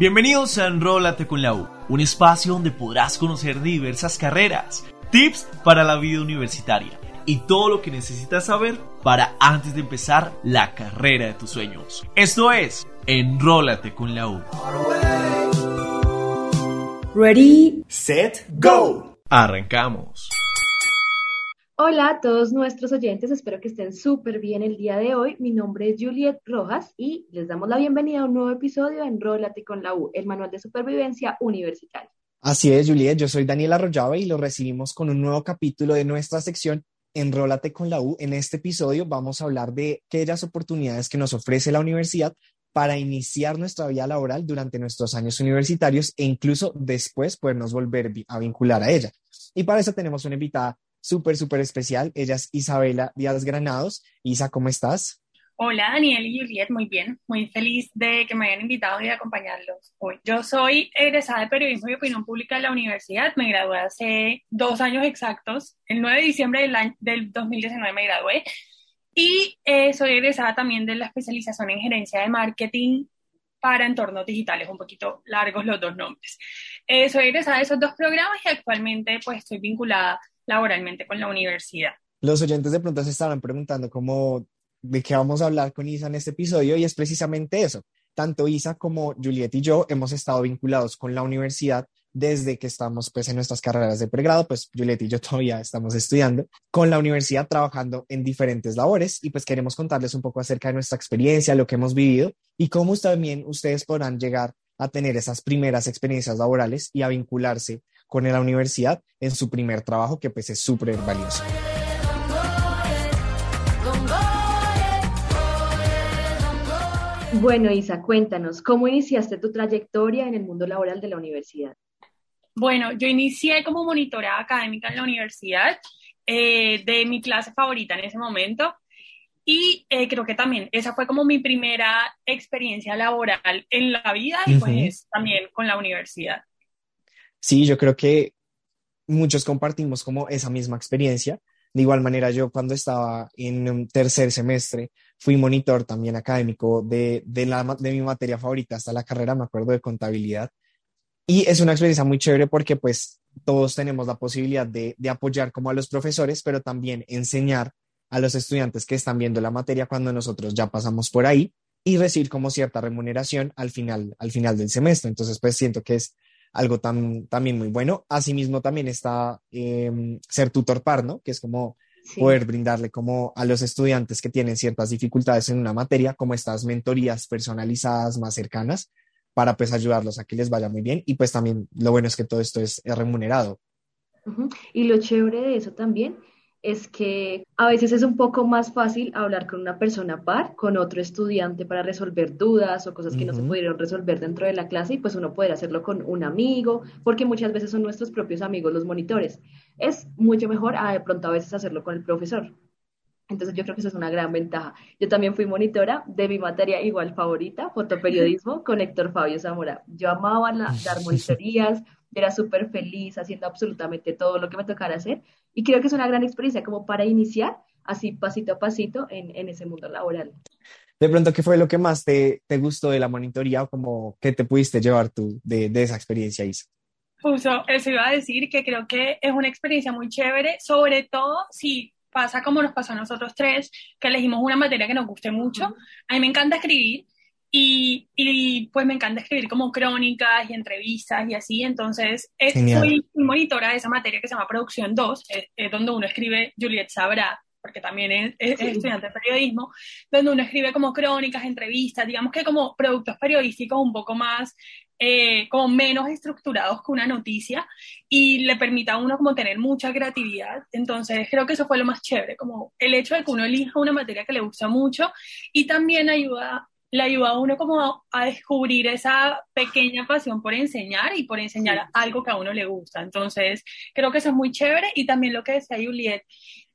Bienvenidos a Enrólate con la U, un espacio donde podrás conocer diversas carreras, tips para la vida universitaria y todo lo que necesitas saber para antes de empezar la carrera de tus sueños. Esto es Enrólate con la U. Ready, set, go. Arrancamos. Hola a todos nuestros oyentes, espero que estén súper bien el día de hoy. Mi nombre es Juliet Rojas y les damos la bienvenida a un nuevo episodio de Enrólate con la U, el manual de supervivencia universitaria. Así es, Juliet, yo soy Daniel Arroyave y lo recibimos con un nuevo capítulo de nuestra sección Enrólate con la U. En este episodio vamos a hablar de aquellas oportunidades que nos ofrece la universidad para iniciar nuestra vida laboral durante nuestros años universitarios e incluso después podernos volver a vincular a ella. Y para eso tenemos una invitada súper, súper especial. Ella es Isabela Díaz Granados. Isa, ¿cómo estás? Hola Daniel y Juliet, muy bien, muy feliz de que me hayan invitado y de acompañarlos hoy. Yo soy egresada de Periodismo y Opinión Pública de la universidad, me gradué hace dos años exactos, el 9 de diciembre del, año, del 2019 me gradué y eh, soy egresada también de la especialización en gerencia de marketing para entornos digitales, un poquito largos los dos nombres. Eh, soy egresada de esos dos programas y actualmente pues estoy vinculada laboralmente con la universidad. Los oyentes de pronto se estaban preguntando cómo, de qué vamos a hablar con Isa en este episodio y es precisamente eso. Tanto Isa como Juliet y yo hemos estado vinculados con la universidad desde que estamos pues en nuestras carreras de pregrado, pues Juliet y yo todavía estamos estudiando con la universidad trabajando en diferentes labores y pues queremos contarles un poco acerca de nuestra experiencia, lo que hemos vivido y cómo también ustedes podrán llegar a tener esas primeras experiencias laborales y a vincularse con la universidad en su primer trabajo, que pues es súper valioso. Bueno, Isa, cuéntanos, ¿cómo iniciaste tu trayectoria en el mundo laboral de la universidad? Bueno, yo inicié como monitora académica en la universidad eh, de mi clase favorita en ese momento y eh, creo que también esa fue como mi primera experiencia laboral en la vida y pues también con la universidad. Sí, yo creo que muchos compartimos como esa misma experiencia. De igual manera, yo cuando estaba en un tercer semestre fui monitor también académico de, de, la, de mi materia favorita hasta la carrera, me acuerdo de contabilidad. Y es una experiencia muy chévere porque pues todos tenemos la posibilidad de, de apoyar como a los profesores, pero también enseñar a los estudiantes que están viendo la materia cuando nosotros ya pasamos por ahí y recibir como cierta remuneración al final, al final del semestre. Entonces, pues siento que es algo tan, también muy bueno. Asimismo, también está em, ser tutor par, ¿no? Que es como poder brindarle como a los estudiantes que tienen ciertas dificultades en una materia, como estas mentorías personalizadas más cercanas, para pues ayudarlos a que les vaya muy bien. Y pues también lo bueno es que todo esto es, remunerado. Y lo chévere de eso también es que a veces es un poco más fácil hablar con una persona par, con otro estudiante para resolver dudas o cosas que no se pudieron resolver dentro de la clase y pues uno puede hacerlo con un amigo, porque muchas veces son nuestros propios amigos los monitores. Es mucho mejor a de pronto a veces hacerlo con el profesor. Entonces yo creo que eso es una gran ventaja. Yo también fui monitora de mi materia igual favorita, fotoperiodismo, con Héctor Fabio Zamora. Yo amaba dar monitorías, era súper feliz haciendo absolutamente todo lo que me tocara hacer y creo que es una gran experiencia como para iniciar así pasito a pasito en, en ese mundo laboral. De pronto, ¿qué fue lo que más te, te gustó de la monitoría o como que te pudiste llevar tú de, de esa experiencia, Isa? Justo, eso iba a decir que creo que es una experiencia muy chévere, sobre todo si pasa como nos pasó a nosotros tres, que elegimos una materia que nos guste mucho. A mí me encanta escribir y, y, pues me encanta escribir como crónicas y entrevistas y así, entonces es, soy monitora de esa materia que se llama Producción 2, es, donde uno escribe, Juliet sabrá, porque también es, estudiante de periodismo, donde uno escribe como crónicas, entrevistas, digamos que como productos periodísticos un poco más, eh, como menos estructurados que una noticia y le permita a uno como tener mucha creatividad. Entonces creo que eso fue lo más chévere, como el hecho de que uno elija una materia que le gusta mucho y también ayuda le ayuda a uno como a descubrir esa pequeña pasión por enseñar y por enseñar algo que a uno le gusta. Entonces, creo que eso es muy chévere y también lo que decía Juliet,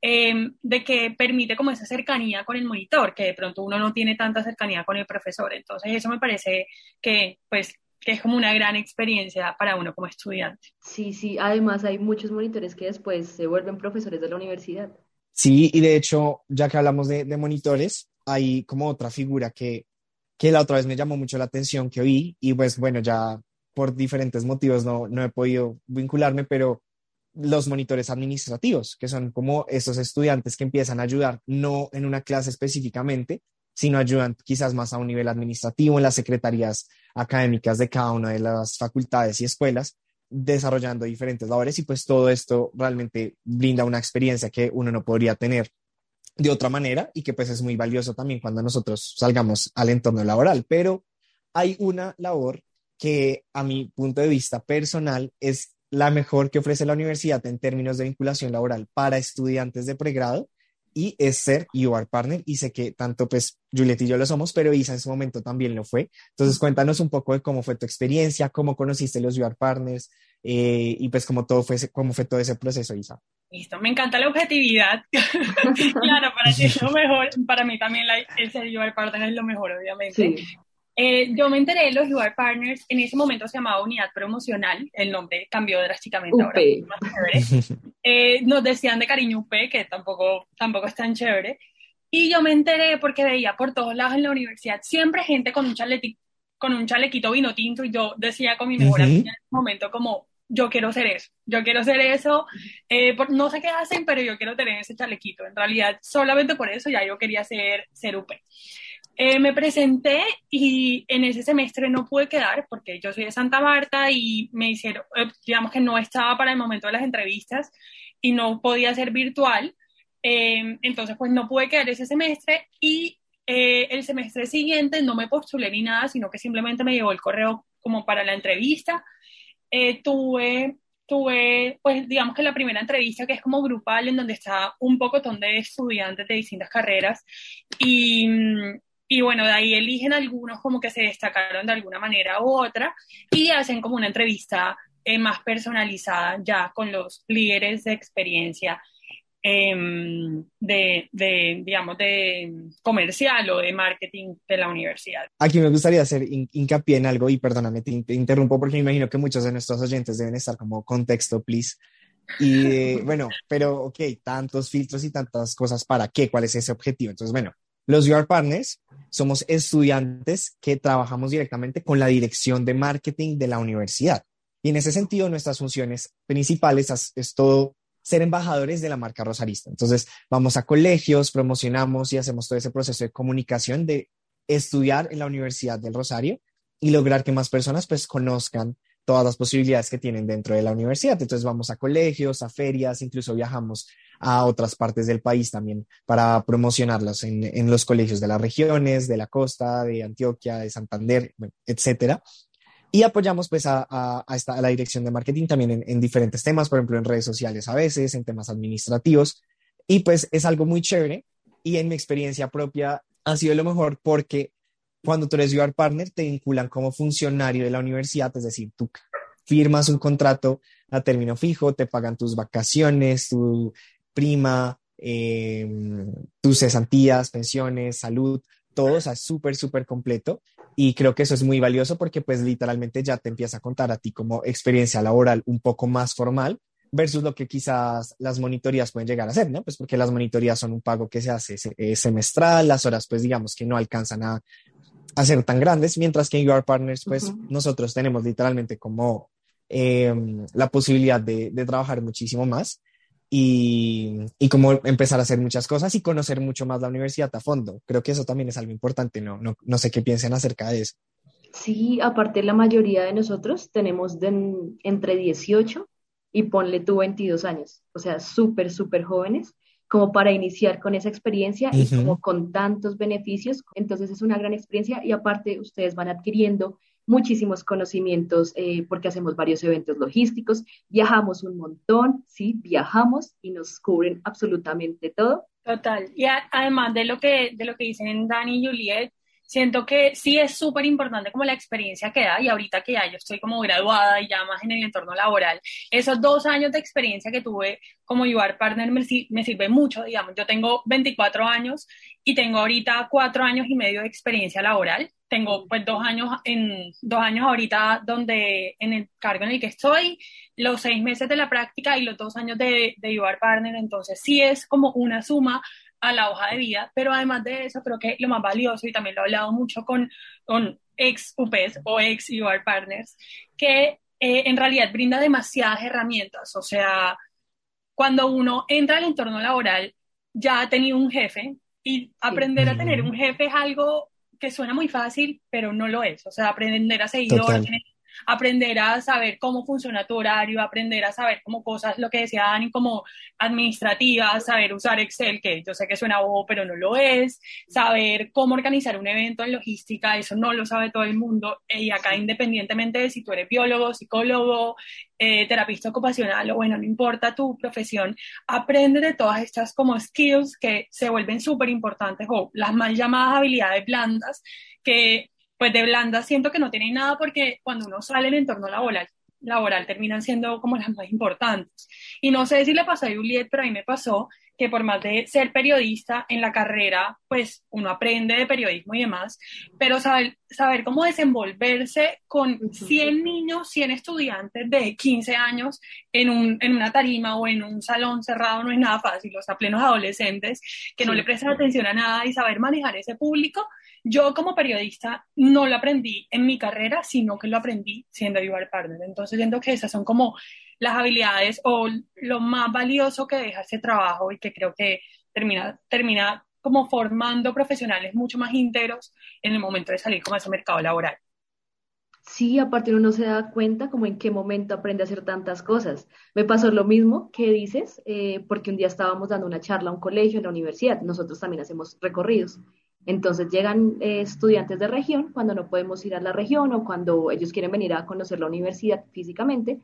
em, de que permite como esa cercanía con el monitor, que de pronto uno no tiene tanta cercanía con el profesor. Entonces, eso me parece que, pues, que es como una gran experiencia para uno como estudiante. Sí, sí, además hay muchos monitores que después se vuelven profesores de la universidad. Sí, y de hecho, ya que hablamos de, de monitores, hay como otra figura que que la otra vez me llamó mucho la atención que oí y pues bueno, ya por diferentes motivos no, no he podido vincularme, pero los monitores administrativos, que son como esos estudiantes que empiezan a ayudar, no en una clase específicamente, sino ayudan quizás más a un nivel administrativo en las secretarías académicas de cada una de las facultades y escuelas, desarrollando diferentes labores y pues todo esto realmente brinda una experiencia que uno no podría tener de otra manera y que pues es muy valioso también cuando nosotros salgamos al entorno laboral. Pero hay una labor que a mi punto de vista personal es la mejor que ofrece la universidad en términos de vinculación laboral para estudiantes de pregrado y es ser UR Partner y sé que tanto pues Juliet y yo lo somos, pero Isa en su momento también lo fue. Entonces cuéntanos un poco de cómo fue tu experiencia, cómo conociste los UR Partners eh, y pues cómo todo fue, cómo fue todo ese proceso, Isa. Listo, me encanta la objetividad. claro, para ti es lo mejor, para mí también el ser UR Partner es lo mejor, obviamente. Eh, yo me enteré de los UR Partners, en ese momento se llamaba Unidad Promocional, el nombre cambió drásticamente ahora. Eh, nos decían de cariño UP, que tampoco, tampoco es tan chévere. Y yo me enteré porque veía por todos lados en la universidad siempre gente con un, chalequito, con un chalequito vino tinto y yo decía con mi mejor amiga en ese momento como, yo quiero ser eso, yo quiero ser eso, eh, no sé qué hacen, pero yo quiero tener ese chalequito. En realidad, solamente por eso ya yo quería ser, ser UP. Eh, me presenté y en ese semestre no pude quedar porque yo soy de Santa Marta y me hicieron, eh, digamos que no estaba para el momento de las entrevistas y no podía ser virtual. Eh, entonces, pues no pude quedar ese semestre y el semestre siguiente no me postulé ni nada, sino que simplemente me llevó el correo como para la entrevista. tuve tuve, pues digamos que la primera entrevista que es como grupal, en donde está un poco de estudiantes de distintas carreras y, y bueno, de ahí eligen algunos como que se destacaron de alguna manera u otra y hacen como una entrevista eh, más personalizada ya con los líderes de experiencia em, de, de, digamos, de comercial o de marketing de la universidad. Aquí me gustaría hacer hincapié en algo y perdóname, te, interrumpo porque me imagino que muchos de nuestros oyentes deben estar como contexto, please. Y eh, bueno, pero ok, tantos filtros y tantas cosas, ¿para qué? ¿Cuál es ese objetivo? Entonces, bueno, los UR Partners somos estudiantes que trabajamos directamente con la dirección de marketing de la universidad. Y en ese sentido, nuestras funciones principales es, todo ser embajadores de la marca Rosarista. Entonces, vamos a colegios, promocionamos y hacemos todo ese proceso de comunicación de estudiar en la Universidad del Rosario y lograr que más personas pues conozcan todas las posibilidades que tienen dentro de la universidad. Entonces vamos a colegios, a ferias, incluso viajamos a otras partes del país también para promocionarlas en, los colegios de las regiones, de la costa, de Antioquia, de Santander, etcétera. Y apoyamos pues a, esta, la dirección de marketing también en, diferentes temas, por ejemplo en redes sociales a veces, en temas administrativos. Y pues es algo muy chévere y en mi experiencia propia ha sido lo mejor porque cuando tú eres UR Partner te vinculan como funcionario de la universidad, es decir, tú firmas un contrato a término fijo, te pagan tus vacaciones, tu prima, em, tus cesantías, pensiones, salud, todo, o sea, súper, súper completo. Y creo que eso es muy valioso porque pues literalmente ya te empieza a contar a ti como experiencia laboral un poco más formal versus lo que quizás las monitorías pueden llegar a ser, ¿no? Pues porque las monitorías son un pago que se hace eh, semestral, las horas pues digamos que no alcanzan a, ser tan grandes, mientras que en Your Partners pues nosotros tenemos literalmente como em, la posibilidad de, de trabajar muchísimo más y, y como empezar a hacer muchas cosas y conocer mucho más la universidad a fondo. Creo que eso también es algo importante, no, no, no sé qué piensen acerca de eso. Sí, aparte la mayoría de nosotros tenemos entre 18 y ponle tú 22 años, o sea, súper, súper jóvenes, como para iniciar con esa experiencia y como con tantos beneficios. Entonces es una gran experiencia y aparte ustedes van adquiriendo muchísimos conocimientos eh, porque hacemos varios eventos logísticos, viajamos un montón, sí, viajamos y nos cubren absolutamente todo. Total. Y además de lo que, de lo que dicen Dani y Juliet, siento que sí es súper importante como la experiencia que da y ahorita que ya yo estoy como graduada y ya más en el entorno laboral, esos dos años de experiencia que tuve como UR Partner me, me sirve mucho, digamos, yo tengo 24 años y tengo ahorita cuatro años y medio de experiencia laboral. Tengo pues dos años en dos años ahorita donde en el cargo en el que estoy, los seis meses de la práctica y los dos años de, de UR Partner, entonces sí es como una suma a la hoja de vida, pero además de eso, creo que lo más valioso, y también lo he hablado mucho con, con ex UPES o ex UR Partners, que eh, en realidad brinda demasiadas herramientas. O sea, cuando uno entra al entorno laboral, ya ha tenido un jefe y aprender a tener un jefe es algo que suena muy fácil, pero no lo es. O sea, aprender a seguir órdenes, aprender a saber cómo funciona tu horario, aprender a saber como cosas, lo que decía Dani, como administrativas, saber usar Excel, que yo sé que suena bobo, pero no lo es, saber cómo organizar un evento en logística, eso no lo sabe todo el mundo, y acá independientemente de si tú eres biólogo, psicólogo, eh, terapista ocupacional o bueno, no importa tu profesión, aprende de todas estas como skills que se vuelven súper importantes o las mal llamadas habilidades blandas que pues de blanda siento que no tiene nada porque cuando uno sale en el entorno laboral, laboral terminan siendo como las más importantes. Y no sé si le pasó a Juliet, pero a mí me pasó que por más de ser periodista en la carrera, pues uno aprende de periodismo y demás, pero saber, saber cómo desenvolverse con 100 niños, 100 estudiantes de 15 años en, un, en una tarima o en un salón cerrado no es nada fácil, o sea, plenos adolescentes que no le prestan atención a nada y saber manejar ese público yo como periodista no lo aprendí en mi carrera, sino que lo aprendí siendo UR Partner. Entonces siento que esas son como las habilidades o lo más valioso que deja ese trabajo y que creo que termina, termina como formando profesionales mucho más íntegros en el momento de salir como a ese mercado laboral. Sí, aparte uno no se da cuenta como en qué momento aprende a hacer tantas cosas. Me pasó lo mismo que dices, eh, porque un día estábamos dando una charla a un colegio en la universidad, nosotros también hacemos recorridos, entonces llegan eh, estudiantes de región cuando no podemos ir a la región o cuando ellos quieren venir a conocer la universidad físicamente.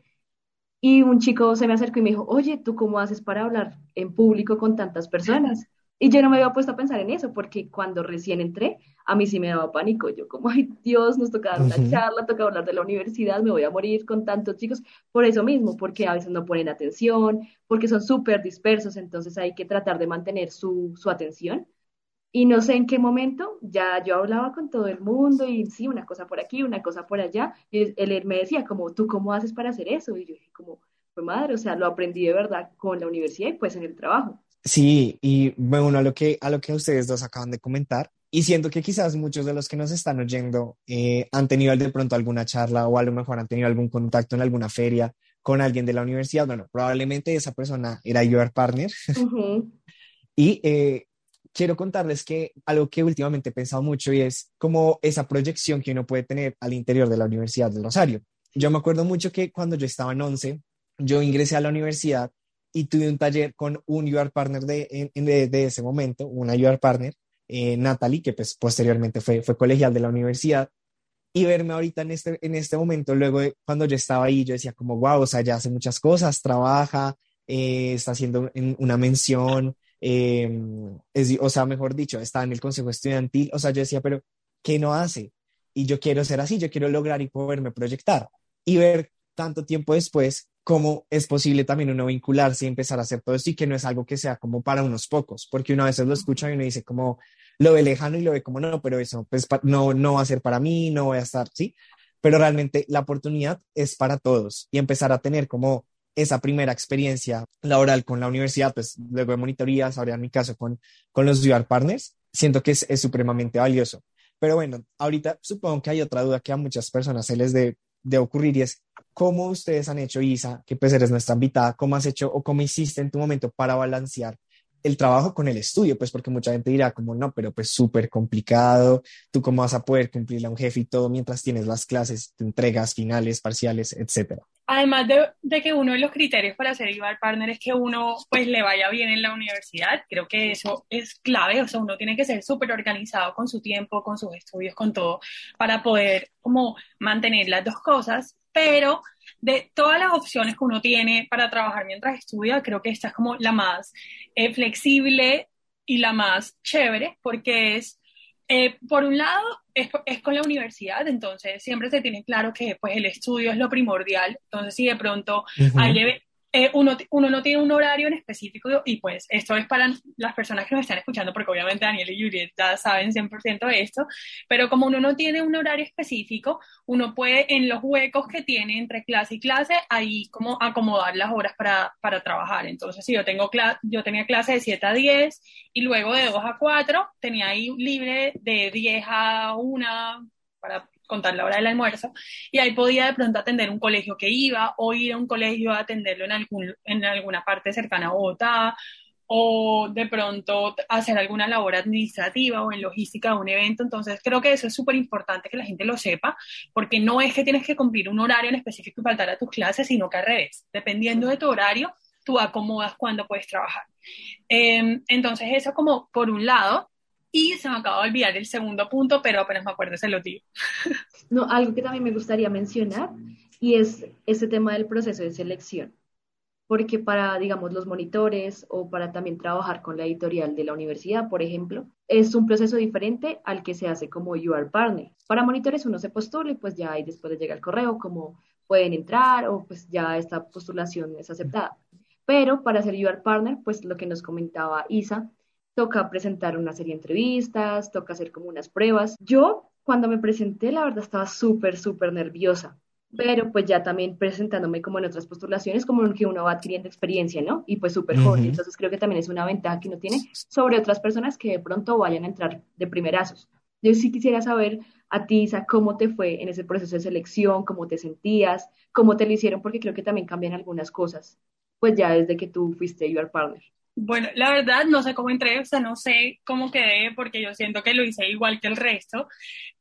Y un chico se me acercó y me dijo, oye, ¿tú cómo haces para hablar en público con tantas personas? Y yo no me había puesto a pensar en eso, porque cuando recién entré, a mí sí me daba pánico. Yo como, ay Dios, nos toca dar una charla, toca hablar de la universidad, me voy a morir con tantos chicos. Por eso mismo, porque a veces no ponen atención, porque son súper dispersos, entonces hay que tratar de mantener su, su atención y no sé en qué momento, ya yo hablaba con todo el mundo y sí, una cosa por aquí, una cosa por allá. Y él, me decía, como, ¿tú cómo haces para hacer eso? Y yo dije, como, fue madre, o sea, lo aprendí de verdad con la universidad y pues en el trabajo. Sí, y bueno, a lo que, a lo que ustedes dos acaban de comentar, y siento que quizás muchos de los que nos están oyendo eh, han tenido de pronto alguna charla o a lo mejor han tenido algún contacto en alguna feria con alguien de la universidad. Bueno, probablemente esa persona era your partner. y eh, quiero contarles que algo que últimamente he pensado mucho y es como esa proyección que uno puede tener al interior de la Universidad del Rosario. Yo me acuerdo mucho que cuando yo estaba en 11, yo ingresé a la universidad y tuve un taller con un UR partner de, de, ese momento, una UR partner, eh, Natalie, que pues posteriormente fue, fue colegial de la universidad. Y verme ahorita en este, en este momento, luego de, cuando yo estaba ahí, yo decía como, wow, o sea, ya hace muchas cosas, trabaja, eh, está haciendo una mención, Em, es, o sea, mejor dicho, está en el consejo estudiantil, o sea, yo decía, pero ¿qué no hace? Y yo quiero ser así, yo quiero lograr y poderme proyectar y ver tanto tiempo después cómo es posible también uno vincularse y empezar a hacer todo esto y que no es algo que sea como para unos pocos, porque una vez lo escucha y uno dice como lo ve lejano y lo ve como no, pero eso pues no, no va a ser para mí, no voy a estar, ¿sí? Pero realmente la oportunidad es para todos y empezar a tener como esa primera experiencia laboral con la universidad, pues luego de monitorías, ahora en mi caso con, con los UR Partners, siento que es, es, supremamente valioso. Pero bueno, ahorita supongo que hay otra duda que a muchas personas se les debe de ocurrir y es cómo ustedes han hecho, Isa, que pues eres nuestra invitada, cómo has hecho o cómo hiciste en tu momento para balancear el trabajo con el estudio, pues porque mucha gente dirá como no, pero pues súper complicado, tú cómo vas a poder cumplirle a un jefe y todo mientras tienes las clases, entregas, finales, parciales, etcétera. Además de, que uno de los criterios para ser IVAR Partner es que uno pues le vaya bien en la universidad, creo que eso es clave, o sea, uno tiene que ser súper organizado con su tiempo, con sus estudios, con todo, para poder como mantener las dos cosas, pero de todas las opciones que uno tiene para trabajar mientras estudia, creo que esta es como la más eh, flexible y la más chévere, porque es, eh, por un lado, es, es, con la universidad, entonces siempre se tiene claro que pues, el estudio es lo primordial, entonces si de pronto hay, eh, uno, uno no tiene un horario en específico y pues esto es para las personas que nos están escuchando, porque obviamente Daniel y Juliet ya saben 100% de esto, pero como uno no tiene un horario específico, uno puede en los huecos que tiene entre clase y clase, ahí como acomodar las horas para, para trabajar. Entonces, si yo, tengo yo tenía clase de 7 a 10 y luego de 2 a 4, tenía ahí libre de 10 a 1 para contar la hora del almuerzo, y ahí podía de pronto atender un colegio que iba o ir a un colegio a atenderlo en, algún, en alguna parte cercana a Bogotá o de pronto hacer alguna labor administrativa o en logística de un evento. Entonces, creo que eso es súper importante que la gente lo sepa, porque no es que tienes que cumplir un horario en específico y faltar a tus clases, sino que al revés, dependiendo de tu horario, tú acomodas cuándo puedes trabajar. Em, entonces, eso como por un lado. Y se me acaba de olvidar el segundo punto, pero apenas me acuerdo se lo digo. No, algo que también me gustaría mencionar y es ese tema del proceso de selección. Porque para, digamos, los monitores o para también trabajar con la editorial de la universidad, por ejemplo, es un proceso diferente al que se hace como UR Partner. Para monitores uno se postula y pues ya ahí después le llega el correo como pueden entrar o pues ya esta postulación es aceptada. Pero para ser UR Partner, pues lo que nos comentaba Isa, toca presentar una serie de entrevistas, toca hacer como unas pruebas. Yo, cuando me presenté, la verdad estaba súper, súper nerviosa, pero pues ya también presentándome como en otras postulaciones, como en que uno va adquiriendo experiencia, ¿no? Y pues súper joven, entonces creo que también es una ventaja que uno tiene sobre otras personas que de pronto vayan a entrar de primerazos. Yo sí quisiera saber a ti, Isa, cómo te fue en ese proceso de selección, cómo te sentías, cómo te lo hicieron, porque creo que también cambian algunas cosas, pues ya desde que tú fuiste Your Partner. Bueno, la verdad no sé cómo entré, o sea, no sé cómo quedé porque yo siento que lo hice igual que el resto,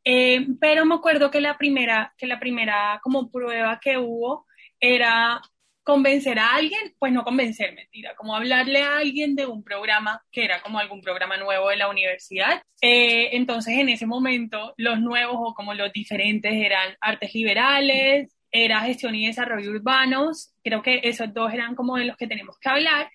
eh, pero me acuerdo que la primera, que la primera como prueba que hubo era convencer a alguien, pues no convencer, mentira, como hablarle a alguien de un programa que era como algún programa nuevo de la universidad. Eh, entonces, en ese momento, los nuevos o como los diferentes eran artes liberales, era gestión y desarrollo urbanos, creo que esos dos eran como de los que tenemos que hablar.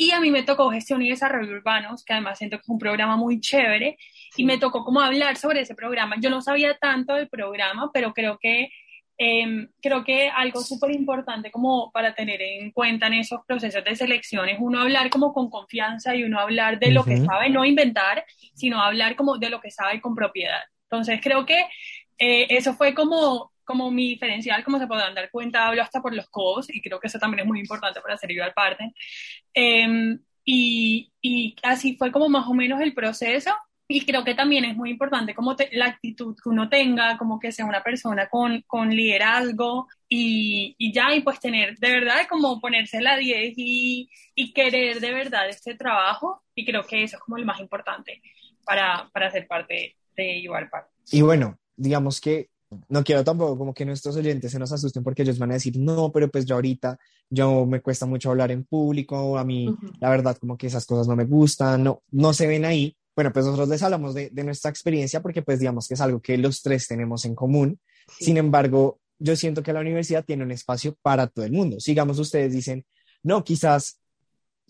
Y a mí me tocó gestión y desarrollo urbanos, que además siento que es un programa muy chévere, y me tocó como hablar sobre ese programa. Yo no sabía tanto del programa, pero creo que, em, creo que algo súper importante como para tener en cuenta en esos procesos de selección es uno hablar como con confianza y uno hablar de lo que sabe, no inventar, sino hablar como de lo que sabe con propiedad. Entonces creo que eh, eso fue como como mi diferencial, como se podrán dar cuenta, hablo hasta por los codos y creo que eso también es muy importante para ser igual parte. Em, y, y, así fue como más o menos el proceso. Y creo que también es muy importante como la actitud que uno tenga, como que sea una persona con, con liderazgo y, y, ya, y pues tener de verdad como ponerse la 10 y, y, querer de verdad este trabajo. Y creo que eso es como lo más importante para, para ser parte de igual parte. Y bueno, digamos que no quiero tampoco como que nuestros oyentes se nos asusten porque ellos van a decir, no, pero pues yo ahorita, yo me cuesta mucho hablar en público, a mí la verdad como que esas cosas no me gustan, no, no se ven ahí. Bueno, pues nosotros les hablamos de, de nuestra experiencia porque pues digamos que es algo que los tres tenemos en común. Sin embargo, yo siento que la universidad tiene un espacio para todo el mundo. Sigamos, ustedes dicen, no, quizás,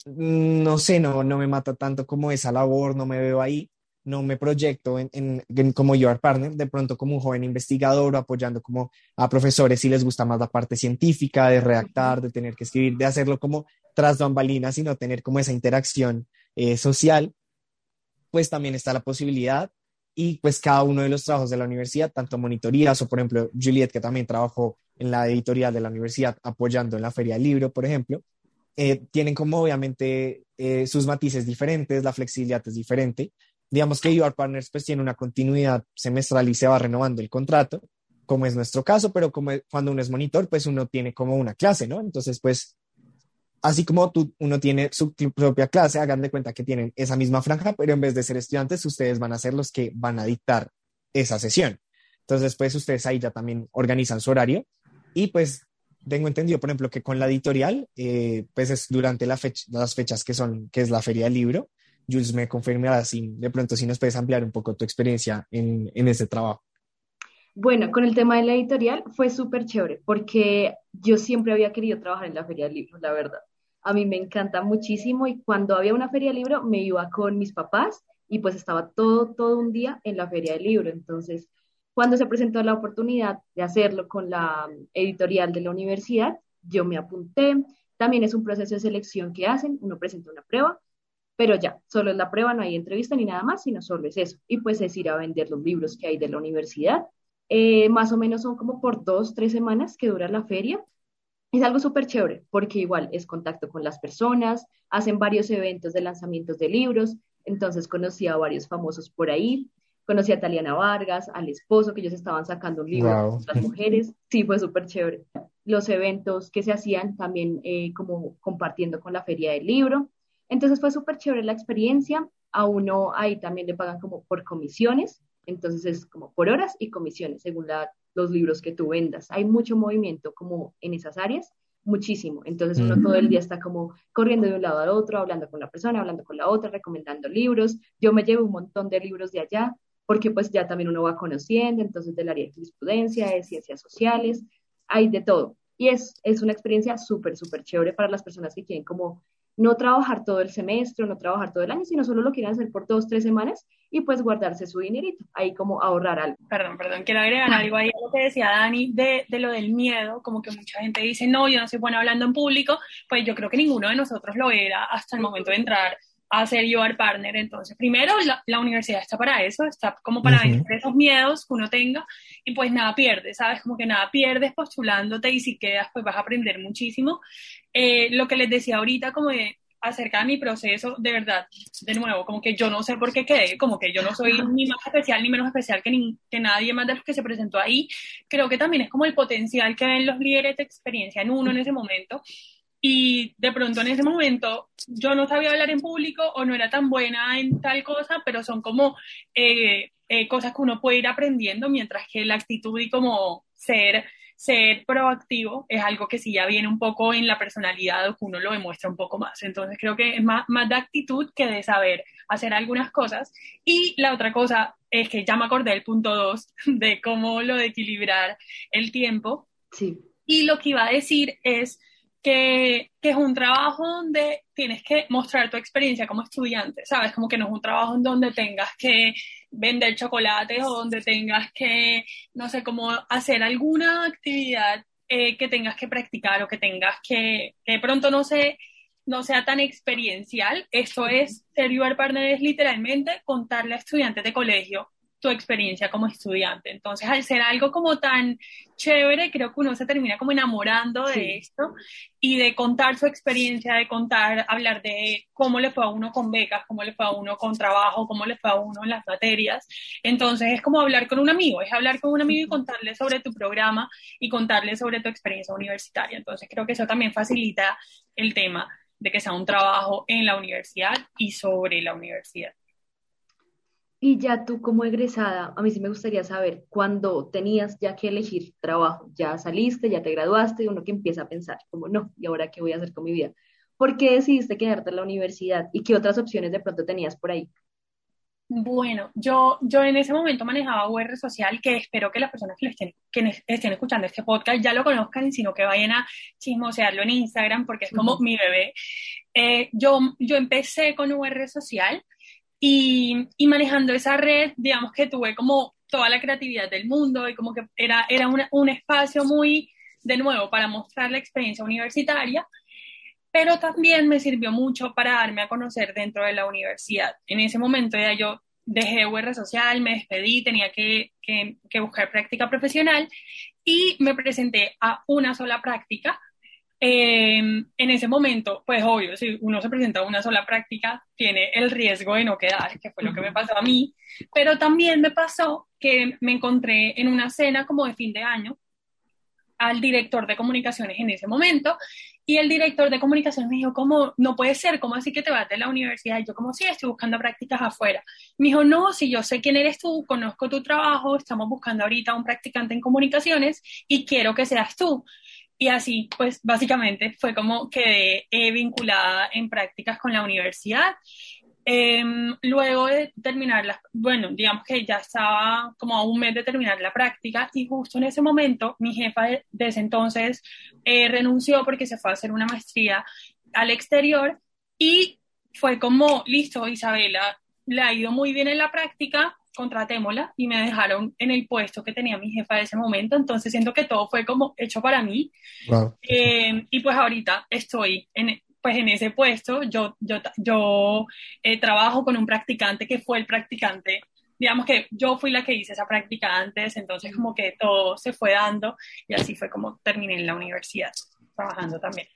mm, no sé, no, no me mata tanto como esa labor, no me veo ahí no me proyecto en, en, como your partner, de pronto como un joven investigador o apoyando como a profesores si les gusta más la parte científica, de redactar, de tener que escribir, de hacerlo como tras bambalinas, sino tener como esa interacción eh, social, pues también está la posibilidad y pues cada uno de los trabajos de la universidad, tanto monitorías o por ejemplo Juliet, que también trabajó en la editorial de la universidad apoyando en la feria del libro, por ejemplo, eh, tienen como obviamente eh, sus matices diferentes, la flexibilidad es diferente, digamos que Your Partners pues tiene una continuidad semestral y se va renovando el contrato, como es nuestro caso, pero como cuando uno es monitor, pues uno tiene como una clase, ¿no? Entonces, pues, así como tú, uno tiene su propia clase, hagan de cuenta que tienen esa misma franja, pero en vez de ser estudiantes, ustedes van a ser los que van a dictar esa sesión. Entonces, pues ustedes ahí ya también organizan su horario y pues tengo entendido, por ejemplo, que con la editorial, eh, pues es durante la las fechas que son, que es la feria del libro, Jules me confirmará si de pronto si nos puedes ampliar un poco tu experiencia en, en ese trabajo. Bueno, con el tema de la editorial fue súper chévere porque yo siempre había querido trabajar en la feria del libro, la verdad. A mí me encanta muchísimo y cuando había una feria del libro me iba con mis papás y pues estaba todo, todo un día en la feria del libro. Entonces, cuando se presentó la oportunidad de hacerlo con la editorial de la universidad, yo me apunté, También es un proceso de selección que hacen, uno presenta una prueba, pero ya, solo es la prueba, no hay entrevista ni nada más, sino solo es eso. Y pues es ir a vender los libros que hay de la universidad. Eh, más o menos son como por dos, tres semanas que dura la feria. Es algo súper chévere, porque igual es contacto con las personas, hacen varios eventos de lanzamientos de libros, entonces conocí a varios famosos por ahí, conocí a Taliana Vargas, al esposo, que ellos estaban sacando un libro, las mujeres, sí, fue súper chévere. Los eventos que se hacían también eh, como compartiendo con la feria del libro, entonces fue súper chévere la experiencia, a uno ahí también le pagan como por comisiones, entonces es como por horas y comisiones, según la, los libros que tú vendas. Hay mucho movimiento como en esas áreas, muchísimo. Entonces uno todo el día está como corriendo de un lado al otro, hablando con la persona, hablando con la otra, recomendando libros. Yo me llevo un montón de libros de allá porque pues ya también uno va conociendo, entonces del área de jurisprudencia, de ciencias sociales, hay de todo. Y es, es una experiencia súper, súper chévere para las personas que quieren como no trabajar todo el semestre, no trabajar todo el año, sino solo lo quieren hacer por dos, tres semanas y pues guardarse su dinerito, ahí como ahorrar algo. Perdón, perdón, quiero agregar algo ahí a lo que decía Dani de, de lo del miedo, como que mucha gente dice, no, yo no soy buena hablando en público, pues yo creo que ninguno de nosotros lo era hasta el momento de entrar a ser UR Partner. Entonces, primero, la, universidad está para eso, está como para uh esos miedos que uno tenga y pues nada pierdes, ¿sabes? Como que nada pierdes postulándote y si quedas, pues vas a aprender muchísimo. Eh, lo que les decía ahorita, como de acerca de mi proceso, de verdad, de nuevo, como que yo no sé por qué quedé, como que yo no soy ni más especial ni menos especial que, ni, que nadie más de los que se presentó ahí. Creo que también es como el potencial que ven los líderes de experiencia en uno en ese momento y de pronto en ese momento yo no sabía hablar en público o no era tan buena en tal cosa, pero son como eh, eh, cosas que uno puede ir aprendiendo, mientras que la actitud y como ser, ser proactivo es algo que sí ya viene un poco en la personalidad o que uno lo demuestra un poco más. Entonces creo que es más, más de actitud que de saber hacer algunas cosas. Y la otra cosa es que ya me acordé del punto dos de cómo lo de equilibrar el tiempo. Sí. Y lo que iba a decir es que, que, es un trabajo donde tienes que mostrar tu experiencia como estudiante, ¿sabes? Como que no es un trabajo en donde tengas que vender chocolates o donde tengas que, no sé, como hacer alguna actividad eh, que tengas que practicar o que tengas que, que de pronto no sé no sea tan experiencial. Esto es, ser Partner es literalmente contarle a estudiantes de colegio tu experiencia como estudiante. Entonces, al ser algo como tan chévere, creo que uno se termina como enamorando de esto y de contar su experiencia, de contar, hablar de cómo le fue a uno con becas, cómo le fue a uno con trabajo, cómo le fue a uno en las materias. Entonces, es como hablar con un amigo, es hablar con un amigo y contarle sobre tu programa y contarle sobre tu experiencia universitaria. Entonces, creo que eso también facilita el tema de que sea un trabajo en la universidad y sobre la universidad. Y ya tú como egresada, a mí sí me gustaría saber, cuando tenías ya que elegir trabajo, ya saliste, ya te graduaste, uno que empieza a pensar, como no, ¿y ahora qué voy a hacer con mi vida? ¿Por qué decidiste quedarte en la universidad y qué otras opciones de pronto tenías por ahí? Bueno, yo, yo en ese momento manejaba UR Social, que espero que las personas que, estén, que estén escuchando este podcast ya lo conozcan, sino que vayan a chismosearlo en Instagram, porque es como mi bebé. Eh, yo, yo empecé con UR Social, y, y, manejando esa red, digamos que tuve como toda la creatividad del mundo y como que era, era un espacio muy, de nuevo, para mostrar la experiencia universitaria, pero también me sirvió mucho para darme a conocer dentro de la universidad. En ese momento ya yo dejé UR social, me despedí, tenía que, que, que buscar práctica profesional y me presenté a una sola práctica Em, en ese momento, pues obvio, si uno se presenta a una sola práctica, tiene el riesgo de no quedar, que fue lo que me pasó a mí, pero también me pasó que me encontré en una cena como de fin de año al director de comunicaciones en ese momento y el director de comunicaciones me dijo, ¿cómo? No puede ser, ¿cómo así que te vas de la universidad? Y yo, como sí, estoy buscando prácticas afuera. Me dijo, no, si yo sé quién eres tú, conozco tu trabajo, estamos buscando ahorita un practicante en comunicaciones y quiero que seas tú. Y así, pues básicamente fue como quedé eh, vinculada en prácticas con la universidad. Em, luego de terminar la, bueno, digamos que ya estaba como a un mes de terminar la práctica y justo en ese momento mi jefa de, ese entonces eh, renunció porque se fue a hacer una maestría al exterior y fue como, listo, Isabela, le ha ido muy bien en la práctica, contratémosla y me dejaron en el puesto que tenía mi jefa de ese momento, entonces siento que todo fue como hecho para mí. Eh, y pues ahorita estoy en, pues en ese puesto, yo, yo, yo eh, trabajo con un practicante que fue el practicante digamos que yo fui la que hice esa práctica antes, entonces como que todo se fue dando y así fue como terminé en la universidad trabajando también.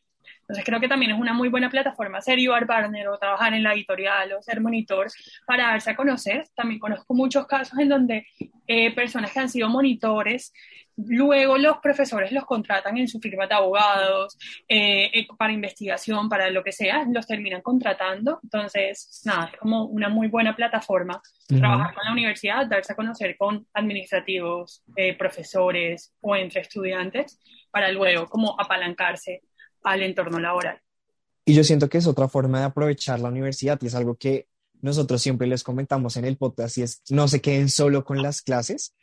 Entonces creo que también es una muy buena plataforma ser UR partner o trabajar en la editorial o ser monitor para darse a conocer. También conozco muchos casos en donde eh, personas que han sido monitores, luego los profesores los contratan en su firma de abogados eh, eh, para investigación, para lo que sea, los terminan contratando. Entonces, nada, es como una muy buena plataforma trabajar con la universidad, darse a conocer con administrativos, profesores o entre estudiantes para luego como apalancarse al entorno laboral. Y yo siento que es otra forma de aprovechar la universidad y es algo que nosotros siempre les comentamos en el podcast y es no se queden solo con las clases.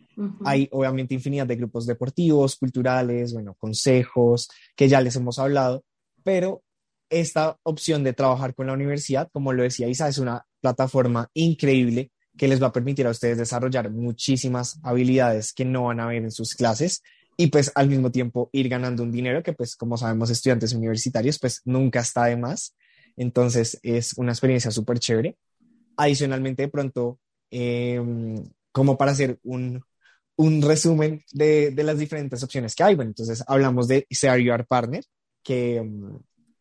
Hay obviamente infinidad de grupos deportivos, culturales, bueno, consejos que ya les hemos hablado, pero esta opción de trabajar con la universidad, como lo decía Isa, es una plataforma increíble que les va a permitir a ustedes desarrollar muchísimas habilidades que no van a ver en sus clases y pues al mismo tiempo ir ganando un dinero que pues como sabemos estudiantes universitarios pues nunca está de más. Entonces es una experiencia súper chévere. Adicionalmente de pronto, em, como para hacer un, un resumen de, de, las diferentes opciones que hay, bueno, entonces hablamos de CRUR Partner, que, em,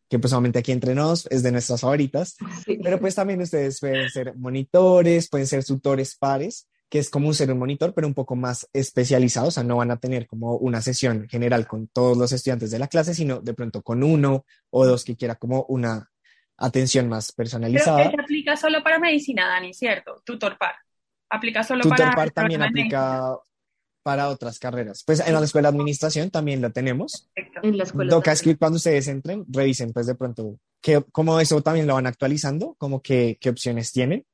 que pues aquí entre nos es de nuestras favoritas, pero pues también ustedes pueden ser monitores, pueden ser tutores pares, que es como ser un monitor, pero un poco más especializado, o sea, no van a tener como una sesión general con todos los estudiantes de la clase, sino de pronto con uno o dos que quiera como una atención más personalizada. Pero aplica solo para medicina, Dani, ¿cierto? Tutor par. Aplica solo Tutor para... par también aplica para otras carreras. Pues en la escuela de administración también la tenemos. En la escuela. Toca escribir cuando ustedes entren, revisen pues de pronto que, cómo eso también lo van actualizando, como que, qué opciones tienen.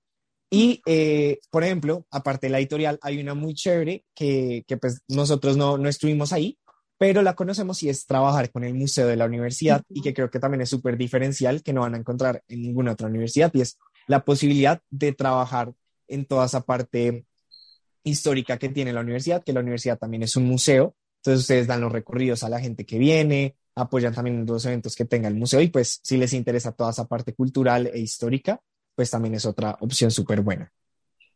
Y, eh, por ejemplo, aparte de la editorial, hay una muy chévere que, que pues nosotros no, no estuvimos ahí, pero la conocemos y es trabajar con el museo de la universidad y que creo que también es súper diferencial que no van a encontrar en ninguna otra universidad y es la posibilidad de trabajar en toda esa parte histórica que tiene la universidad, que la universidad también es un museo, entonces ustedes dan los recorridos a la gente que viene, apoyan también los eventos que tenga el museo y pues si les interesa toda esa parte cultural e histórica, pues también es otra opción súper buena.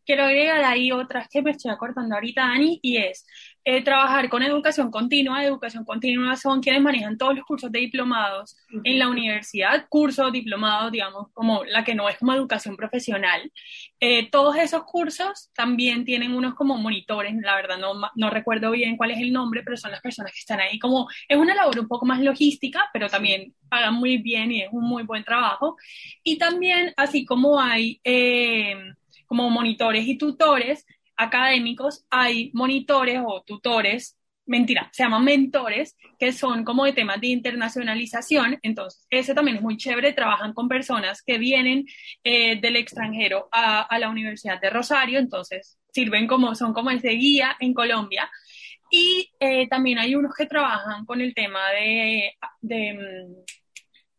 Quiero agregar ahí otras que me estoy acordando ahorita, Dani, y es eh, trabajar con educación continua. Educación continua son quienes manejan todos los cursos de diplomados en la universidad, cursos, diplomados, digamos, como la que no es como educación profesional. Eh, todos esos cursos también tienen unos como monitores, la verdad no, no recuerdo bien cuál es el nombre, pero son las personas que están ahí como, es una labor un poco más logística, pero también pagan muy bien y es un muy buen trabajo. Y también, así como hay eh, como monitores y tutores académicos, hay monitores o tutores mentira, se llaman mentores, que son como de temas de internacionalización. Entonces, ese también es muy chévere. Trabajan con personas que vienen eh, del extranjero a, la Universidad de Rosario. Entonces, sirven como, son como ese guía en Colombia. Y eh, también hay unos que trabajan con el tema de, de mm,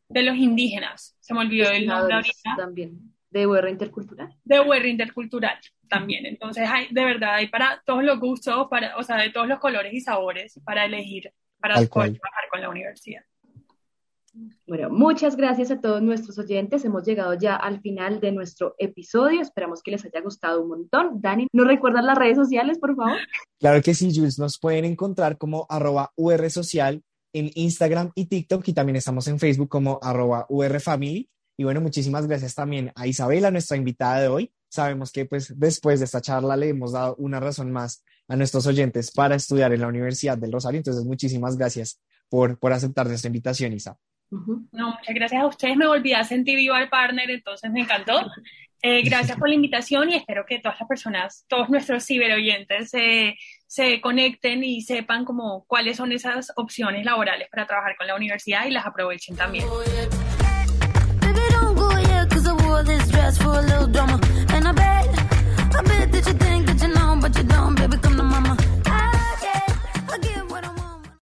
de los indígenas. Se me olvidó el nombre ahorita. También. De UR Intercultural. De UR Intercultural también. Entonces, hay, de verdad, hay para todos los gustos, para, o sea, de todos los colores y sabores para elegir, para poder trabajar con la universidad. Bueno, muchas gracias a todos nuestros oyentes. Hemos llegado ya al final de nuestro episodio. Esperamos que les haya gustado un montón. Dani, ¿nos recuerdan las redes sociales, por favor? Claro que sí, Jules. Nos pueden encontrar como arroba UR Social en Instagram y TikTok y también estamos en Facebook como arroba urfamily. Y bueno, muchísimas gracias también a Isabela, nuestra invitada de hoy. Sabemos que pues después de esta charla le hemos dado una razón más a nuestros oyentes para estudiar en la Universidad del Rosario. Entonces, muchísimas gracias por, por aceptar nuestra invitación, Isa. No, muchas gracias a ustedes. Me volví a sentir vivo al partner, entonces me encantó. Eh, gracias por la invitación y espero que todas las personas, todos nuestros ciberoyentes se, se conecten y sepan como cuáles son esas opciones laborales para trabajar con la universidad y las aprovechen también. all this dress for a little drama. And I bet, I bet that you think that you know, but you don't, baby. Come to mama. I get, I get.